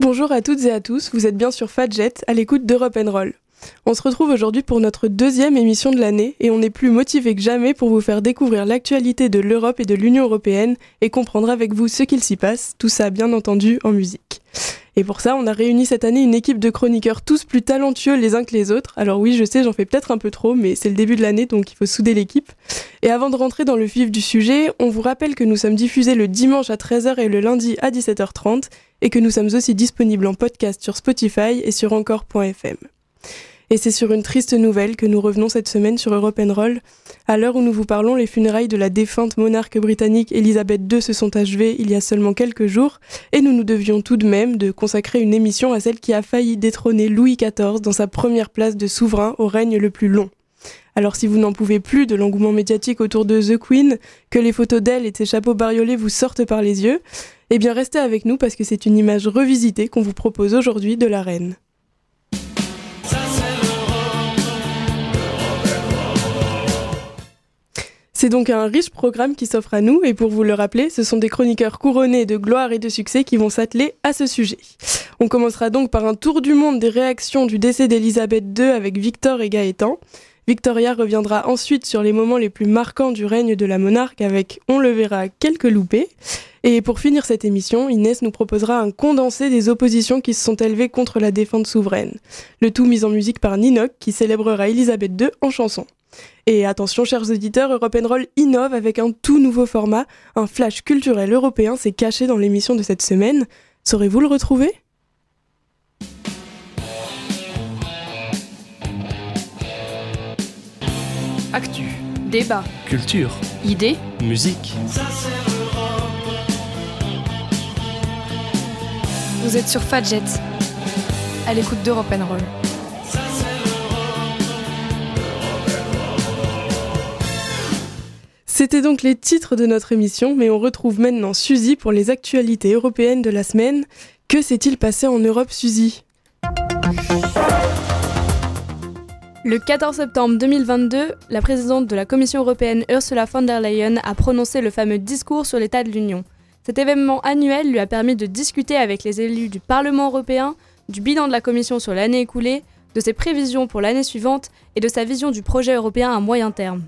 Bonjour à toutes et à tous, vous êtes bien sur Fadjet à l'écoute d'Europe Roll. On se retrouve aujourd'hui pour notre deuxième émission de l'année et on est plus motivé que jamais pour vous faire découvrir l'actualité de l'Europe et de l'Union européenne et comprendre avec vous ce qu'il s'y passe, tout ça bien entendu en musique. Et pour ça, on a réuni cette année une équipe de chroniqueurs tous plus talentueux les uns que les autres. Alors oui, je sais, j'en fais peut-être un peu trop, mais c'est le début de l'année, donc il faut souder l'équipe. Et avant de rentrer dans le vif du sujet, on vous rappelle que nous sommes diffusés le dimanche à 13h et le lundi à 17h30, et que nous sommes aussi disponibles en podcast sur Spotify et sur encore.fm. Et c'est sur une triste nouvelle que nous revenons cette semaine sur Europe Roll. À l'heure où nous vous parlons, les funérailles de la défunte monarque britannique Elisabeth II se sont achevées il y a seulement quelques jours, et nous nous devions tout de même de consacrer une émission à celle qui a failli détrôner Louis XIV dans sa première place de souverain au règne le plus long. Alors si vous n'en pouvez plus de l'engouement médiatique autour de The Queen, que les photos d'elle et de ses chapeaux bariolés vous sortent par les yeux, eh bien restez avec nous parce que c'est une image revisitée qu'on vous propose aujourd'hui de la reine. C'est donc un riche programme qui s'offre à nous et pour vous le rappeler, ce sont des chroniqueurs couronnés de gloire et de succès qui vont s'atteler à ce sujet. On commencera donc par un tour du monde des réactions du décès d'Elisabeth II avec Victor et Gaëtan. Victoria reviendra ensuite sur les moments les plus marquants du règne de la monarque avec, on le verra, quelques loupés. Et pour finir cette émission, Inès nous proposera un condensé des oppositions qui se sont élevées contre la défense souveraine. Le tout mis en musique par Ninoc qui célébrera Elisabeth II en chanson. Et attention, chers auditeurs, Europe Roll innove avec un tout nouveau format. Un flash culturel européen s'est caché dans l'émission de cette semaine. Saurez-vous le retrouver? Actu, débat, culture, idées, musique. Vous êtes sur Fadjet, à l'écoute d'Europe Roll. C'était donc les titres de notre émission, mais on retrouve maintenant Suzy pour les actualités européennes de la semaine. Que s'est-il passé en Europe, Suzy? Le 14 septembre 2022, la présidente de la Commission européenne Ursula von der Leyen a prononcé le fameux discours sur l'état de l'Union. Cet événement annuel lui a permis de discuter avec les élus du Parlement européen, du bilan de la Commission sur l'année écoulée, de ses prévisions pour l'année suivante et de sa vision du projet européen à moyen terme.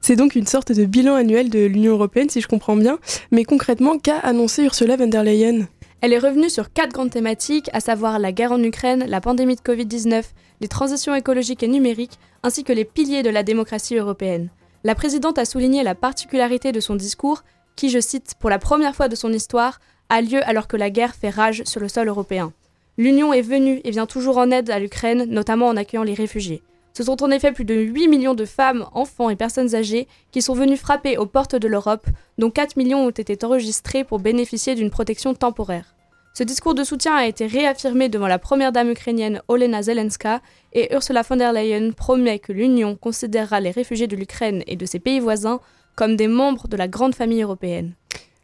C'est donc une sorte de bilan annuel de l'Union européenne, si je comprends bien. Mais concrètement, qu'a annoncé Ursula von der Leyen? Elle est revenue sur quatre grandes thématiques, à savoir la guerre en Ukraine, la pandémie de Covid-19, les transitions écologiques et numériques, ainsi que les piliers de la démocratie européenne. La présidente a souligné la particularité de son discours, qui, je cite, pour la première fois de son histoire, a lieu alors que la guerre fait rage sur le sol européen. L'Union est venue et vient toujours en aide à l'Ukraine, notamment en accueillant les réfugiés. Ce sont en effet plus de 8 millions de femmes, enfants et personnes âgées qui sont venus frapper aux portes de l'Europe, dont 4 millions ont été enregistrés pour bénéficier d'une protection temporaire. Ce discours de soutien a été réaffirmé devant la première dame ukrainienne Olena Zelenska et Ursula von der Leyen promet que l'Union considérera les réfugiés de l'Ukraine et de ses pays voisins comme des membres de la grande famille européenne.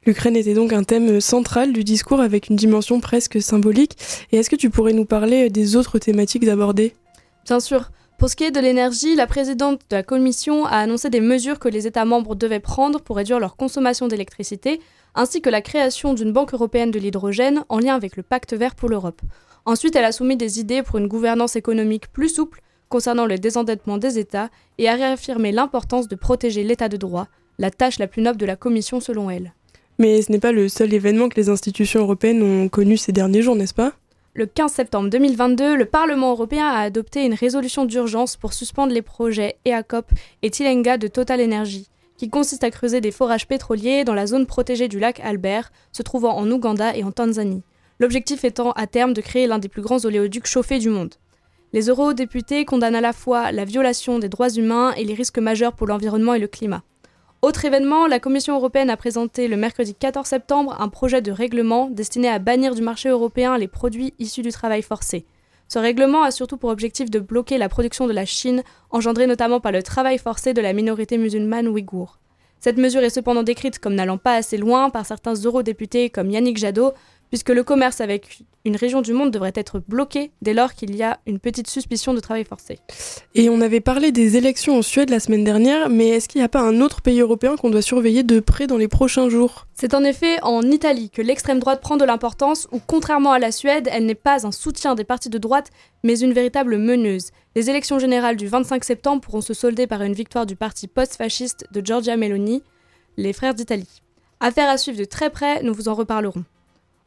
L'Ukraine était donc un thème central du discours avec une dimension presque symbolique. Et est-ce que tu pourrais nous parler des autres thématiques abordées? Bien sûr. Pour ce qui est de l'énergie, la présidente de la Commission a annoncé des mesures que les États membres devaient prendre pour réduire leur consommation d'électricité, ainsi que la création d'une banque européenne de l'hydrogène en lien avec le pacte vert pour l'Europe. Ensuite, elle a soumis des idées pour une gouvernance économique plus souple concernant le désendettement des États et a réaffirmé l'importance de protéger l'État de droit, la tâche la plus noble de la Commission selon elle. Mais ce n'est pas le seul événement que les institutions européennes ont connu ces derniers jours, n'est-ce pas? Le 15 septembre 2022, le Parlement européen a adopté une résolution d'urgence pour suspendre les projets EACOP et Tilenga de Total Energy, qui consiste à creuser des forages pétroliers dans la zone protégée du lac Albert, se trouvant en Ouganda et en Tanzanie. L'objectif étant à terme de créer l'un des plus grands oléoducs chauffés du monde. Les eurodéputés condamnent à la fois la violation des droits humains et les risques majeurs pour l'environnement et le climat. Autre événement, la Commission européenne a présenté le mercredi 14 septembre un projet de règlement destiné à bannir du marché européen les produits issus du travail forcé. Ce règlement a surtout pour objectif de bloquer la production de la Chine, engendrée notamment par le travail forcé de la minorité musulmane ouïghour. Cette mesure est cependant décrite comme n'allant pas assez loin par certains eurodéputés comme Yannick Jadot, puisque le commerce avec une région du monde devrait être bloqué dès lors qu'il y a une petite suspicion de travail forcé. Et on avait parlé des élections en Suède la semaine dernière, mais est-ce qu'il n'y a pas un autre pays européen qu'on doit surveiller de près dans les prochains jours? C'est en effet en Italie que l'extrême droite prend de l'importance, où contrairement à la Suède, elle n'est pas un soutien des partis de droite, mais une véritable meneuse. Les élections générales du 25 septembre pourront se solder par une victoire du parti post-fasciste de Giorgia Meloni, les Frères d'Italie. Affaire à suivre de très près, nous vous en reparlerons.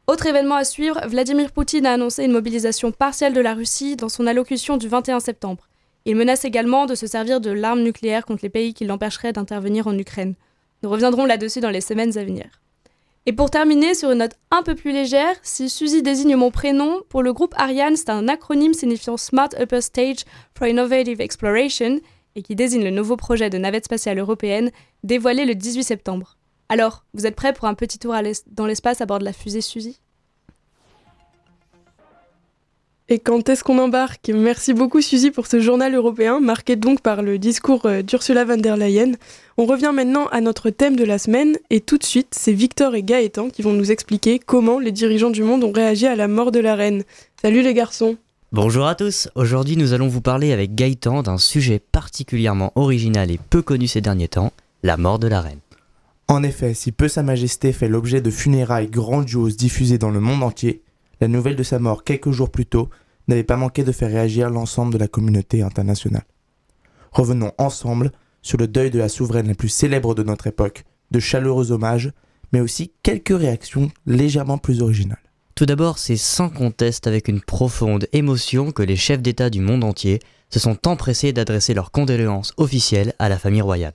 Autre événement à suivre, Vladimir Poutine a annoncé une mobilisation partielle de la Russie dans son allocution du 21 septembre. Il menace également de se servir de l'arme nucléaire contre les pays qui l'empêcheraient d'intervenir en Ukraine. Nous reviendrons là-dessus dans les semaines à venir. Et pour terminer sur une note un peu plus légère, si Suzy désigne mon prénom, pour le groupe Ariane, c'est un acronyme signifiant Smart Upper Stage for Innovative Exploration et qui désigne le nouveau projet de navette spatiale européenne dévoilé le 18 septembre. Alors, vous êtes prêts pour un petit tour dans l'espace à bord de la fusée Suzy? Et quand est-ce qu'on embarque? Merci beaucoup Suzy pour ce journal européen, marqué donc par le discours euh, d'Ursula von der Leyen. On revient maintenant à notre thème de la semaine, et tout de suite, c'est Victor et Gaëtan qui vont nous expliquer comment les dirigeants du monde ont réagi à la mort de la reine. Salut les garçons Bonjour à tous, aujourd'hui nous allons vous parler avec Gaëtan d'un sujet particulièrement original et peu connu ces derniers temps, la mort de la reine. En effet, si peu Sa Majesté fait l'objet de funérailles grandioses diffusées dans le monde entier, la nouvelle de sa mort quelques jours plus tôt n'avait pas manqué de faire réagir l'ensemble de la communauté internationale. Revenons ensemble sur le deuil de la souveraine la plus célèbre de notre époque, de chaleureux hommages, mais aussi quelques réactions légèrement plus originales. Tout d'abord, c'est sans conteste avec une profonde émotion que les chefs d'État du monde entier se sont empressés d'adresser leurs condoléances officielles à la famille royale.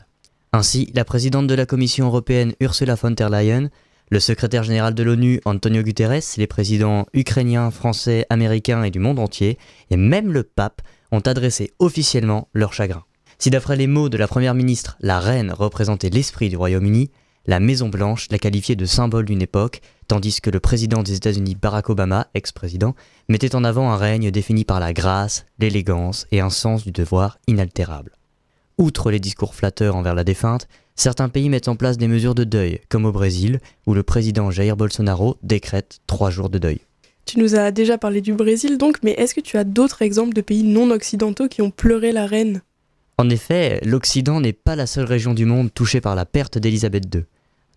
Ainsi, la présidente de la Commission européenne Ursula von der Leyen, le secrétaire général de l'ONU Antonio Guterres, les présidents ukrainiens, français, américains et du monde entier, et même le pape, ont adressé officiellement leur chagrin. Si d'après les mots de la première ministre, la reine représentait l'esprit du Royaume-Uni, la Maison Blanche l'a qualifiée de symbole d'une époque, tandis que le président des États-Unis Barack Obama, ex-président, mettait en avant un règne défini par la grâce, l'élégance et un sens du devoir inaltérable. Outre les discours flatteurs envers la défunte, certains pays mettent en place des mesures de deuil, comme au Brésil, où le président Jair Bolsonaro décrète trois jours de deuil. Tu nous as déjà parlé du Brésil donc, mais est-ce que tu as d'autres exemples de pays non occidentaux qui ont pleuré la reine? En effet, l'Occident n'est pas la seule région du monde touchée par la perte d'Élisabeth II.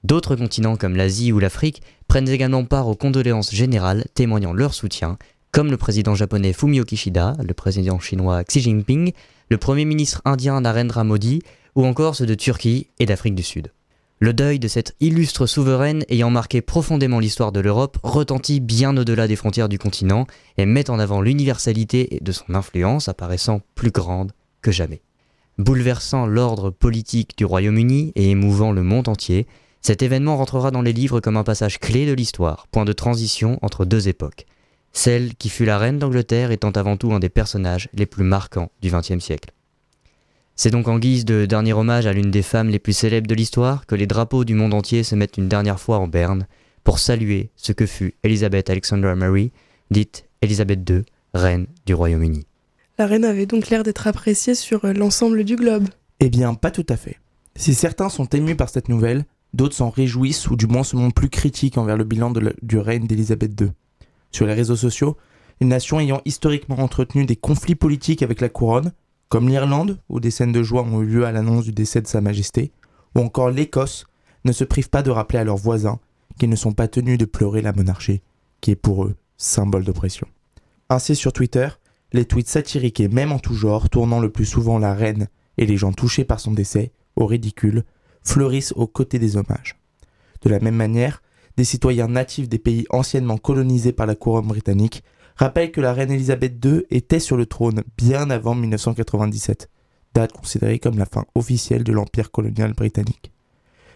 D'autres continents comme l'Asie ou l'Afrique prennent également part aux condoléances générales témoignant leur soutien, comme le président japonais Fumio Kishida, le président chinois Xi Jinping le Premier ministre indien Narendra Modi, ou encore ceux de Turquie et d'Afrique du Sud. Le deuil de cette illustre souveraine ayant marqué profondément l'histoire de l'Europe retentit bien au-delà des frontières du continent et met en avant l'universalité de son influence apparaissant plus grande que jamais. Bouleversant l'ordre politique du Royaume-Uni et émouvant le monde entier, cet événement rentrera dans les livres comme un passage clé de l'histoire, point de transition entre deux époques, celle qui fut la reine d'Angleterre étant avant tout un des personnages les plus marquants du XXe siècle. C'est donc en guise de dernier hommage à l'une des femmes les plus célèbres de l'histoire que les drapeaux du monde entier se mettent une dernière fois en berne pour saluer ce que fut Elizabeth Alexandra Mary, dite Elizabeth II, reine du Royaume-Uni. La reine avait donc l'air d'être appréciée sur euh, l'ensemble du globe. Eh bien, pas tout à fait. Si certains sont émus par cette nouvelle, d'autres s'en réjouissent ou du moins se montrent plus critiques envers le bilan du règne d'Elizabeth II sur les réseaux sociaux, une nation ayant historiquement entretenu des conflits politiques avec la couronne, comme l'Irlande, où des scènes de joie ont eu lieu à l'annonce du décès de Sa Majesté, ou encore l'Écosse, ne se privent pas de rappeler à leurs voisins qu'ils ne sont pas tenus de pleurer la monarchie, qui est pour eux symbole d'oppression. Ainsi sur Twitter, les tweets satiriques et même en tout genre, tournant le plus souvent la reine et les gens touchés par son décès au ridicule, fleurissent aux côtés des hommages. De la même manière, des citoyens natifs des pays anciennement colonisés par la couronne britannique, rappellent que la reine Elisabeth II était sur le trône bien avant 1997, date considérée comme la fin officielle de l'empire colonial britannique.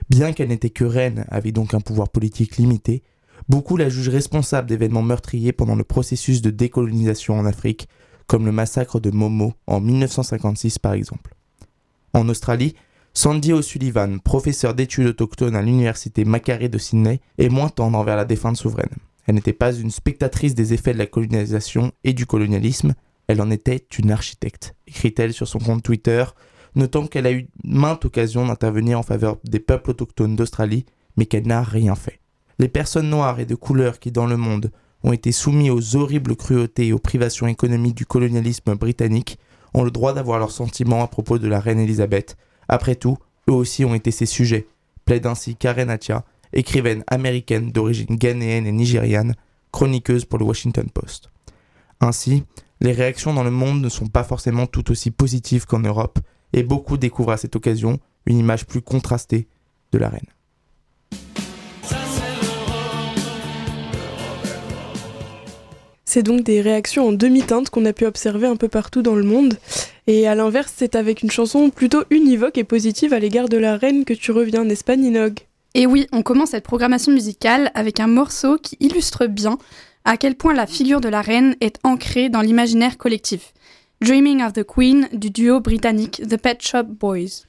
Bien qu'elle n'était que reine, avait donc un pouvoir politique limité, beaucoup la jugent responsable d'événements meurtriers pendant le processus de décolonisation en Afrique, comme le massacre de Momo en 1956 par exemple. En Australie, Sandy O'Sullivan, professeur d'études autochtones à l'université Macaré de Sydney, est moins tendre envers la défunte souveraine. Elle n'était pas une spectatrice des effets de la colonisation et du colonialisme, elle en était une architecte, écrit-elle sur son compte Twitter, notant qu'elle a eu maintes occasions d'intervenir en faveur des peuples autochtones d'Australie, mais qu'elle n'a rien fait. Les personnes noires et de couleur qui, dans le monde, ont été soumis aux horribles cruautés et aux privations économiques du colonialisme britannique ont le droit d'avoir leurs sentiments à propos de la reine Elisabeth. Après tout, eux aussi ont été ses sujets, plaide ainsi Karen Atia, écrivaine américaine d'origine ghanéenne et nigériane, chroniqueuse pour le Washington Post. Ainsi, les réactions dans le monde ne sont pas forcément tout aussi positives qu'en Europe, et beaucoup découvrent à cette occasion une image plus contrastée de la reine. C'est donc des réactions en demi-teinte qu'on a pu observer un peu partout dans le monde. Et à l'inverse, c'est avec une chanson plutôt univoque et positive à l'égard de la reine que tu reviens, n'est-ce pas Ninog Et oui, on commence cette programmation musicale avec un morceau qui illustre bien à quel point la figure de la reine est ancrée dans l'imaginaire collectif. Dreaming of the Queen du duo britannique The Pet Shop Boys.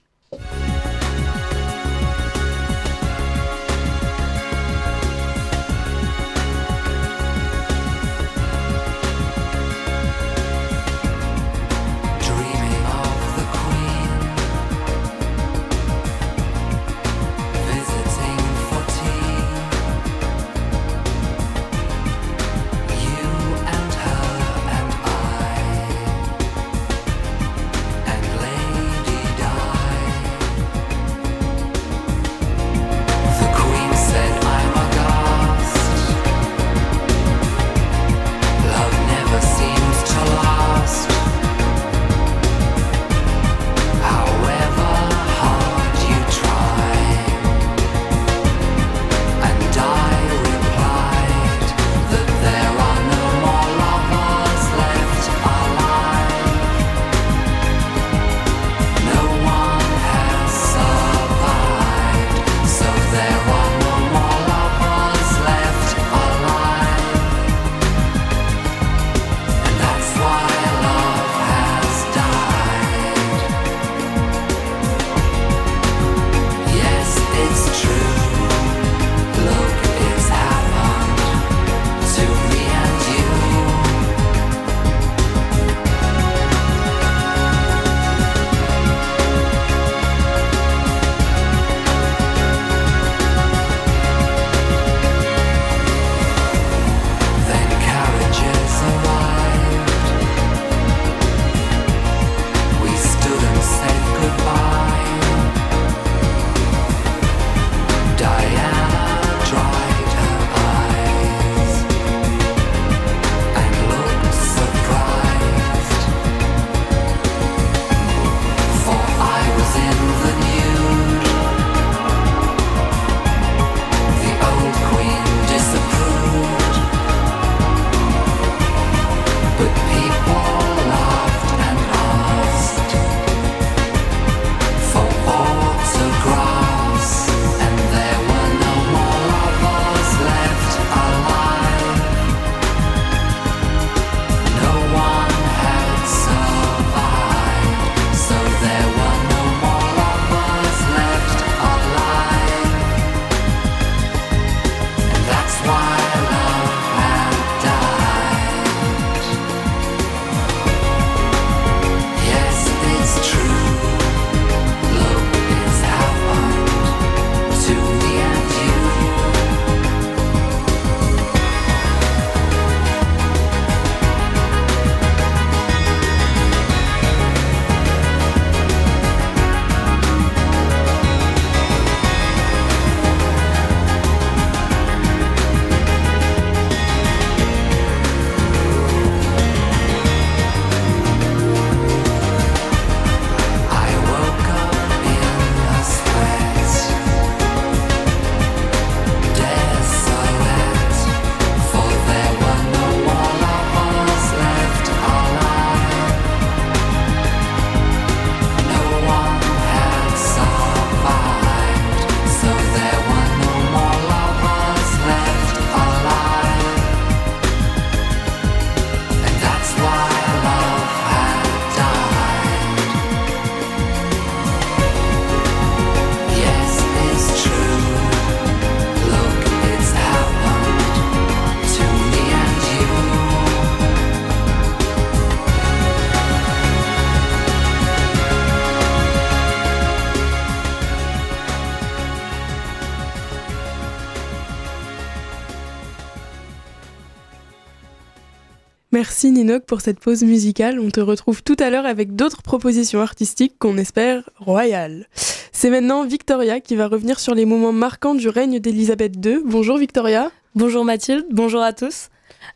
Merci Ninoc pour cette pause musicale. On te retrouve tout à l'heure avec d'autres propositions artistiques qu'on espère royales. C'est maintenant Victoria qui va revenir sur les moments marquants du règne d'Elisabeth II. Bonjour Victoria. Bonjour Mathilde, bonjour à tous.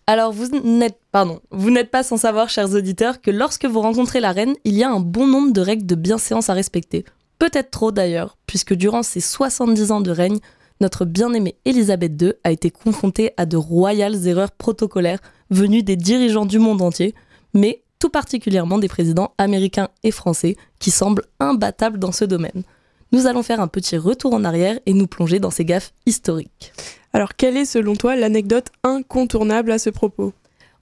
Alors vous n'êtes pardon, vous n'êtes pas sans savoir chers auditeurs que lorsque vous rencontrez la reine, il y a un bon nombre de règles de bienséance à respecter. Peut-être trop d'ailleurs, puisque durant ses 70 ans de règne, notre bien-aimée Elisabeth II a été confrontée à de royales erreurs protocolaires venues des dirigeants du monde entier, mais tout particulièrement des présidents américains et français qui semblent imbattables dans ce domaine. Nous allons faire un petit retour en arrière et nous plonger dans ces gaffes historiques. Alors quelle est selon toi l'anecdote incontournable à ce propos?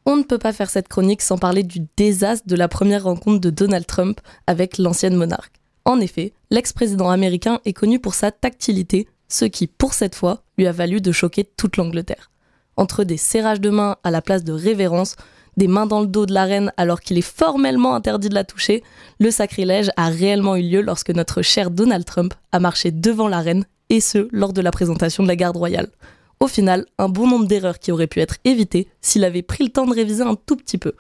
On ne peut pas faire cette chronique sans parler du désastre de la première rencontre de Donald Trump avec l'ancienne monarque. En effet, l'ex-président américain est connu pour sa tactilité, ce qui, pour cette fois, lui a valu de choquer toute l'Angleterre. Entre des serrages de mains à la place de révérence, des mains dans le dos de la reine alors qu'il est formellement interdit de la toucher, le sacrilège a réellement eu lieu lorsque notre cher Donald Trump a marché devant la reine, et ce, lors de la présentation de la garde royale. Au final, un bon nombre d'erreurs qui auraient pu être évitées s'il avait pris le temps de réviser un tout petit peu.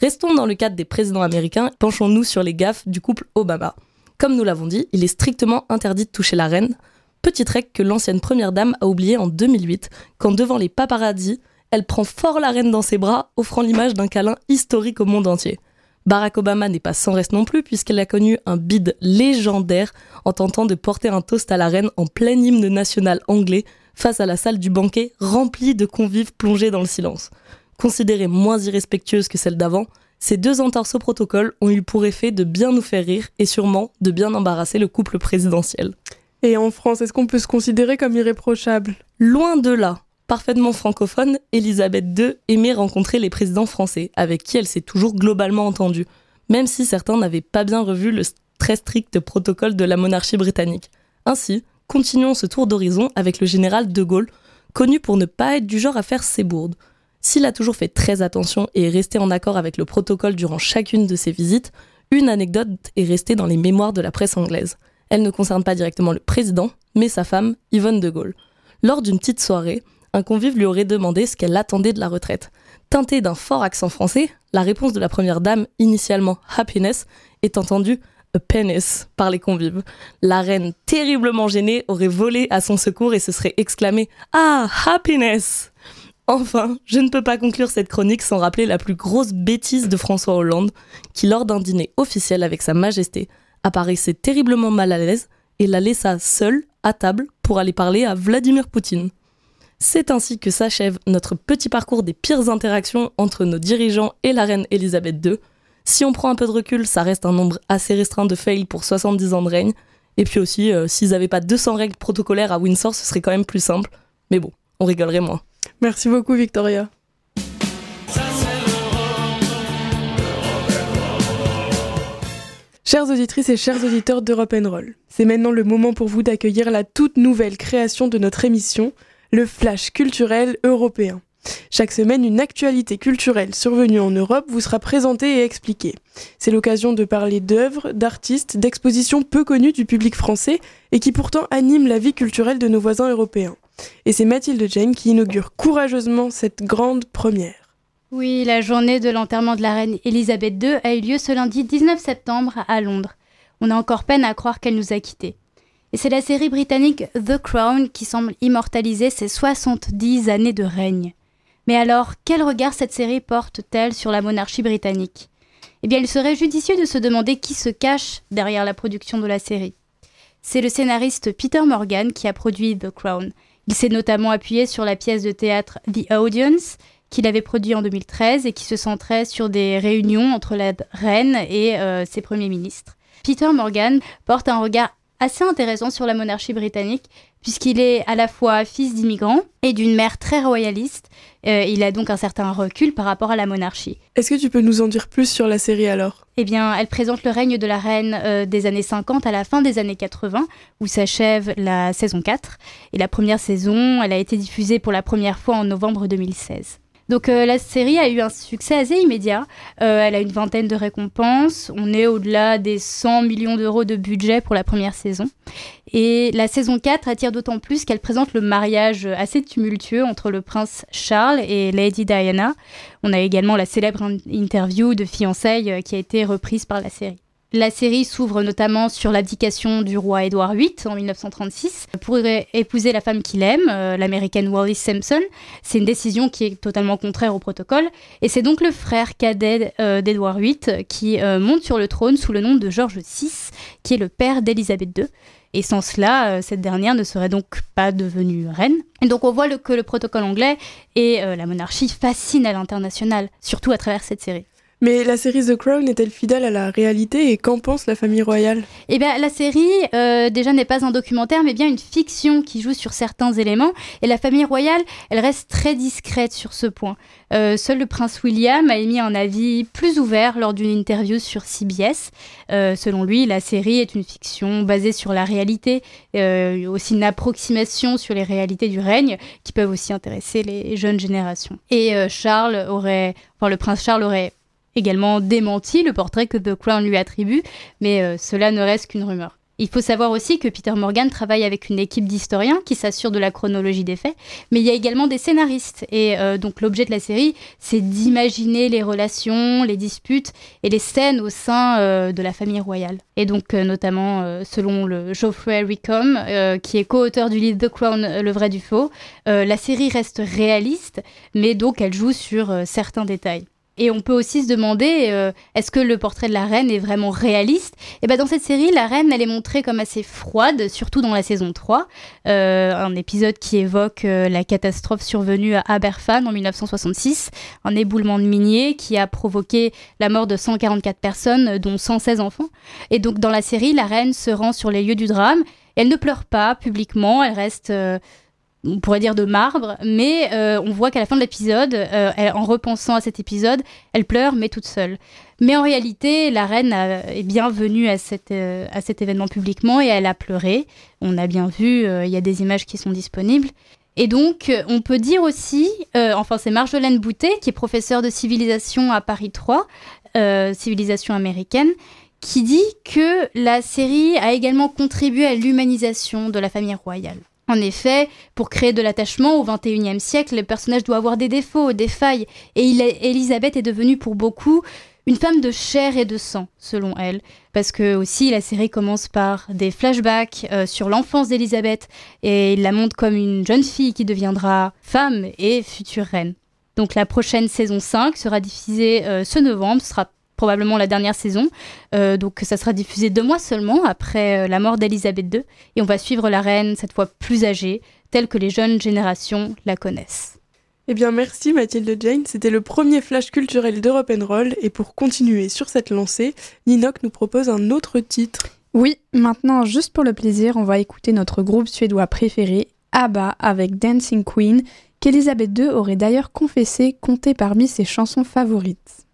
Restons dans le cadre des présidents américains, penchons-nous sur les gaffes du couple Obama. Comme nous l'avons dit, il est strictement interdit de toucher la reine. Petite règle que l'ancienne première dame a oubliée en 2008, quand devant les paparazzis, elle prend fort la reine dans ses bras, offrant l'image d'un câlin historique au monde entier. Barack Obama n'est pas sans reste non plus, puisqu'elle a connu un bide légendaire en tentant de porter un toast à la reine en plein hymne national anglais face à la salle du banquet remplie de convives plongés dans le silence. Considérée moins irrespectueuse que celle d'avant, ces deux entorses au protocole ont eu pour effet de bien nous faire rire et sûrement de bien embarrasser le couple présidentiel. Et en France, est-ce qu'on peut se considérer comme irréprochable? Loin de là. Parfaitement francophone, Elisabeth II aimait rencontrer les présidents français, avec qui elle s'est toujours globalement entendue, même si certains n'avaient pas bien revu le très strict protocole de la monarchie britannique. Ainsi, continuons ce tour d'horizon avec le général de Gaulle, connu pour ne pas être du genre à faire ses bourdes. S'il a toujours fait très attention et est resté en accord avec le protocole durant chacune de ses visites, une anecdote est restée dans les mémoires de la presse anglaise. Elle ne concerne pas directement le président, mais sa femme, Yvonne de Gaulle. Lors d'une petite soirée, un convive lui aurait demandé ce qu'elle attendait de la retraite. Teintée d'un fort accent français, la réponse de la première dame, initialement happiness, est entendue a penis par les convives. La reine, terriblement gênée, aurait volé à son secours et se serait exclamée Ah, happiness Enfin, je ne peux pas conclure cette chronique sans rappeler la plus grosse bêtise de François Hollande, qui, lors d'un dîner officiel avec Sa Majesté, apparaissait terriblement mal à l'aise et la laissa seule, à table, pour aller parler à Vladimir Poutine. C'est ainsi que s'achève notre petit parcours des pires interactions entre nos dirigeants et la reine Elisabeth II. Si on prend un peu de recul, ça reste un nombre assez restreint de fails pour 70 ans de règne. Et puis aussi, euh, s'ils n'avaient pas 200 règles protocolaires à Windsor, ce serait quand même plus simple. Mais bon, on rigolerait moins. Merci beaucoup, Victoria. Chères auditrices et chers auditeurs d'Europe Roll, c'est maintenant le moment pour vous d'accueillir la toute nouvelle création de notre émission, le Flash culturel européen. Chaque semaine, une actualité culturelle survenue en Europe vous sera présentée et expliquée. C'est l'occasion de parler d'œuvres, d'artistes, d'expositions peu connues du public français et qui pourtant animent la vie culturelle de nos voisins européens. Et c'est Mathilde Jane qui inaugure courageusement cette grande première. Oui, la journée de l'enterrement de la reine Elisabeth II a eu lieu ce lundi 19 septembre à Londres. On a encore peine à croire qu'elle nous a quittés. Et c'est la série britannique The Crown qui semble immortaliser ses 70 années de règne. Mais alors, quel regard cette série porte-t-elle sur la monarchie britannique? Eh bien, il serait judicieux de se demander qui se cache derrière la production de la série. C'est le scénariste Peter Morgan qui a produit The Crown, il s'est notamment appuyé sur la pièce de théâtre The Audience, qu'il avait produit en 2013 et qui se centrait sur des réunions entre la reine et euh, ses premiers ministres. Peter Morgan porte un regard assez intéressant sur la monarchie britannique, puisqu'il est à la fois fils d'immigrants et d'une mère très royaliste. Euh, il a donc un certain recul par rapport à la monarchie. Est-ce que tu peux nous en dire plus sur la série alors? Eh bien, elle présente le règne de la reine euh, des années 50 à la fin des années 80, où s'achève la saison 4. Et la première saison, elle a été diffusée pour la première fois en novembre 2016. Donc la série a eu un succès assez immédiat. elle a une vingtaine de récompenses. On est au-delà des 100 millions d'euros de budget pour la première saison. Et la saison 4 attire d'autant plus qu'elle présente le mariage assez tumultueux entre le prince Charles et Lady Diana. On a également la célèbre interview de fiançailles qui a été reprise par la série. La série s'ouvre notamment sur l'abdication du roi Édouard VIII en 1936 pour épouser la femme qu'il aime, euh, l'américaine Wallis Simpson. C'est une décision qui est totalement contraire au protocole et c'est donc le frère cadet euh, d'Édouard VIII qui euh, monte sur le trône sous le nom de George VI, qui est le père d'Élisabeth II. Et sans cela, cette dernière ne serait donc pas devenue reine. Et donc on voit que le protocole anglais et la monarchie fascinent à l'international, surtout à travers cette série. Mais la série The Crown est-elle fidèle à la réalité et qu'en pense la famille royale? Eh bien, la série, euh, déjà, n'est pas un documentaire, mais bien une fiction qui joue sur certains éléments. Et la famille royale, elle reste très discrète sur ce point. Euh, seul le prince William a émis un avis plus ouvert lors d'une interview sur CBS. Euh, selon lui, la série est une fiction basée sur la réalité, aussi une approximation sur les réalités du règne qui peuvent aussi intéresser les jeunes générations. Et Charles aurait, enfin, le prince Charles aurait également démenti le portrait que The Crown lui attribue, mais euh, cela ne reste qu'une rumeur. Il faut savoir aussi que Peter Morgan travaille avec une équipe d'historiens qui s'assure de la chronologie des faits, mais il y a également des scénaristes. Et euh, donc l'objet de la série, c'est d'imaginer les relations, les disputes et les scènes au sein euh, de la famille royale. Et donc notamment selon le Geoffrey Ricom, qui est co-auteur du livre The Crown, le vrai du faux, la série reste réaliste, mais donc elle joue sur certains détails. Et on peut aussi se demander, euh, est-ce que le portrait de la reine est vraiment réaliste? Et eh ben dans cette série, la reine, elle est montrée comme assez froide, surtout dans la saison 3. Euh, un épisode qui évoque euh, la catastrophe survenue à Aberfan en 1966, un éboulement de miniers qui a provoqué la mort de 144 personnes, dont 116 enfants. Et donc dans la série, la reine se rend sur les lieux du drame. Elle ne pleure pas publiquement, elle reste on pourrait dire de marbre, mais euh, on voit qu'à la fin de l'épisode, euh, en repensant à cet épisode, elle pleure, mais toute seule. Mais en réalité, la reine est bien venue à, euh, à cet événement publiquement et elle a pleuré. On a bien vu, il y a des images qui sont disponibles. Et donc, on peut dire aussi, enfin c'est Marjolaine Boutet, qui est professeure de civilisation à Paris 3, civilisation américaine, qui dit que la série a également contribué à l'humanisation de la famille royale. En effet, pour créer de l'attachement au XXIe siècle, le personnage doit avoir des défauts, des failles, et Elisabeth est devenue pour beaucoup une femme de chair et de sang, selon elle, parce que aussi la série commence par des flashbacks euh, sur l'enfance d'Elisabeth, et il la montre comme une jeune fille qui deviendra femme et future reine. Donc la prochaine saison 5 sera diffusée euh, ce novembre, probablement la dernière saison. Euh, donc ça sera diffusé deux mois seulement après euh, la mort d'Elisabeth II. Et on va suivre la reine, cette fois plus âgée, telle que les jeunes générations la connaissent. Eh bien merci Mathilde Jane, c'était le premier flash culturel d'Europe Roll et pour continuer sur cette lancée, Ninok nous propose un autre titre. Oui, maintenant juste pour le plaisir, on va écouter notre groupe suédois préféré, ABBA avec Dancing Queen, qu'Elisabeth II aurait d'ailleurs confessé compter parmi ses chansons favorites.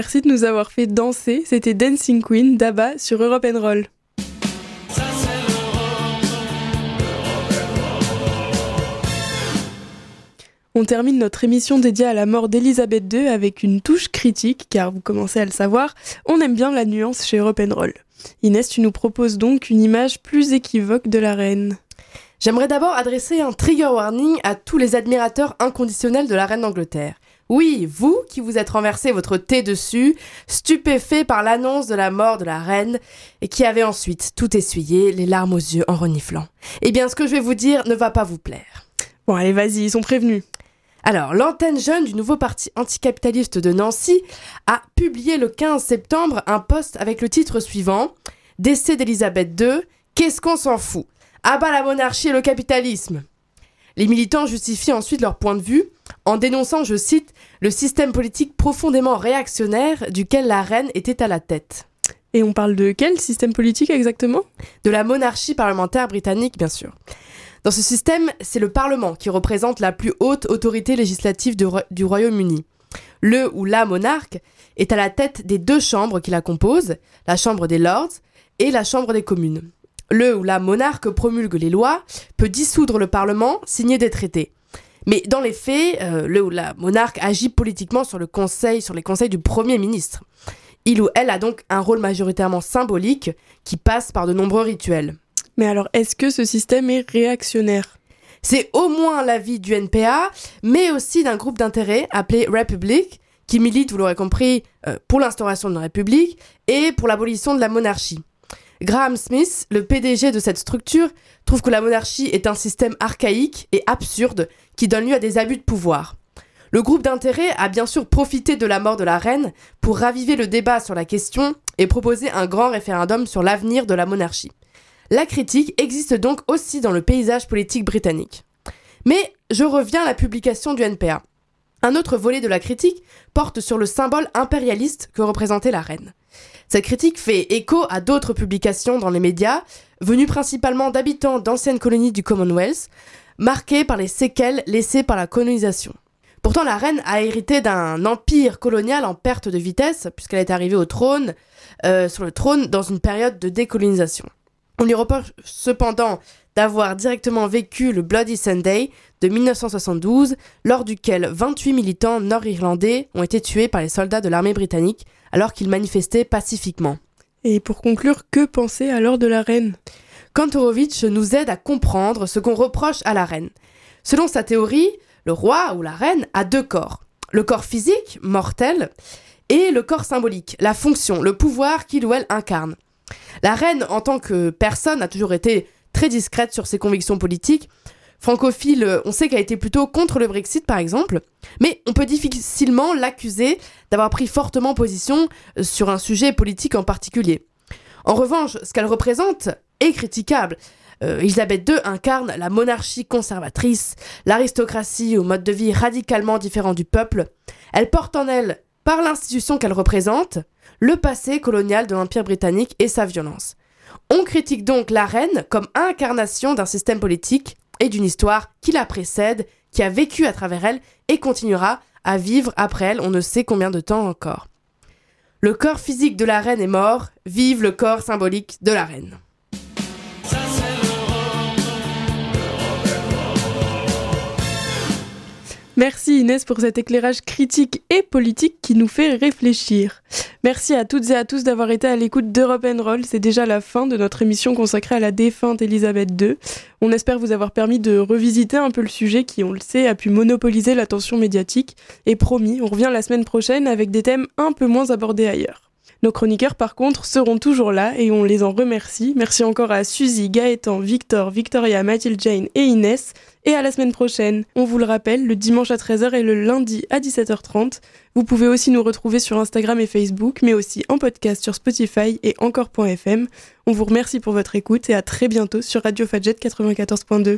Merci de nous avoir fait danser. C'était Dancing Queen d'Abba sur Europe Roll. On termine notre émission dédiée à la mort d'Elisabeth II avec une touche critique, car vous commencez à le savoir, on aime bien la nuance chez Europe. Inès, tu nous proposes donc une image plus équivoque de la reine. J'aimerais d'abord adresser un trigger warning à tous les admirateurs inconditionnels de la reine d'Angleterre. Oui, vous qui vous êtes renversé votre thé dessus, stupéfait par l'annonce de la mort de la reine, et qui avez ensuite tout essuyé, les larmes aux yeux en reniflant. Eh bien, ce que je vais vous dire ne va pas vous plaire. Bon, allez, vas-y, ils sont prévenus. Alors, l'antenne jeune du nouveau parti anticapitaliste de Nancy a publié le 15 septembre un post avec le titre suivant Décès d'Elisabeth II, qu'est-ce qu'on s'en fout? Abat la monarchie et le capitalisme les militants justifient ensuite leur point de vue en dénonçant, je cite, le système politique profondément réactionnaire duquel la reine était à la tête. Et on parle de quel système politique exactement? De la monarchie parlementaire britannique, bien sûr. Dans ce système, c'est le Parlement qui représente la plus haute autorité législative du Royaume-Uni. Le ou la monarque est à la tête des deux chambres qui la composent, la Chambre des Lords et la Chambre des communes le ou la monarque promulgue les lois, peut dissoudre le Parlement, signer des traités. Mais dans les faits, euh, le ou la monarque agit politiquement sur, le conseil, sur les conseils du Premier ministre. Il ou elle a donc un rôle majoritairement symbolique qui passe par de nombreux rituels. Mais alors, est-ce que ce système est réactionnaire? C'est au moins l'avis du NPA, mais aussi d'un groupe d'intérêt appelé Republic, qui milite, vous l'aurez compris, euh, pour l'instauration d'une république et pour l'abolition de la monarchie. Graham Smith, le PDG de cette structure, trouve que la monarchie est un système archaïque et absurde qui donne lieu à des abus de pouvoir. Le groupe d'intérêt a bien sûr profité de la mort de la reine pour raviver le débat sur la question et proposer un grand référendum sur l'avenir de la monarchie. La critique existe donc aussi dans le paysage politique britannique. Mais je reviens à la publication du NPA. Un autre volet de la critique porte sur le symbole impérialiste que représentait la reine. Cette critique fait écho à d'autres publications dans les médias, venues principalement d'habitants d'anciennes colonies du Commonwealth, marquées par les séquelles laissées par la colonisation. Pourtant, la reine a hérité d'un empire colonial en perte de vitesse, puisqu'elle est arrivée au trône, euh, sur le trône dans une période de décolonisation. On lui reproche cependant d'avoir directement vécu le Bloody Sunday de 1972, lors duquel 28 militants nord-irlandais ont été tués par les soldats de l'armée britannique alors qu'ils manifestaient pacifiquement. Et pour conclure, que penser alors de la reine? Kantorowicz nous aide à comprendre ce qu'on reproche à la reine. Selon sa théorie, le roi ou la reine a deux corps. Le corps physique, mortel, et le corps symbolique, la fonction, le pouvoir qu'il ou elle incarne. La reine, en tant que personne, a toujours été très discrète sur ses convictions politiques, francophile, euh, on sait qu'elle a été plutôt contre le Brexit par exemple, mais on peut difficilement l'accuser d'avoir pris fortement position euh, sur un sujet politique en particulier. En revanche, ce qu'elle représente est critiquable. Euh, Elisabeth II incarne la monarchie conservatrice, l'aristocratie au mode de vie radicalement différent du peuple. Elle porte en elle, par l'institution qu'elle représente, le passé colonial de l'Empire britannique et sa violence. On critique donc la reine comme incarnation d'un système politique et d'une histoire qui la précède, qui a vécu à travers elle et continuera à vivre après elle on ne sait combien de temps encore. Le corps physique de la reine est mort, vive le corps symbolique de la reine. Merci Inès pour cet éclairage critique et politique qui nous fait réfléchir. Merci à toutes et à tous d'avoir été à l'écoute d'Europe Roll. C'est déjà la fin de notre émission consacrée à la défunte Elisabeth II. On espère vous avoir permis de revisiter un peu le sujet qui, on le sait, a pu monopoliser l'attention médiatique. Et promis, on revient la semaine prochaine avec des thèmes un peu moins abordés ailleurs. Nos chroniqueurs, par contre, seront toujours là et on les en remercie. Merci encore à Suzy, Gaëtan, Victor, Victoria, Mathilde Jane et Inès. Et à la semaine prochaine. On vous le rappelle, le dimanche à 13h et le lundi à 17h30. Vous pouvez aussi nous retrouver sur Instagram et Facebook, mais aussi en podcast sur Spotify et encore.fm. On vous remercie pour votre écoute et à très bientôt sur Radio Fadjet 94.2.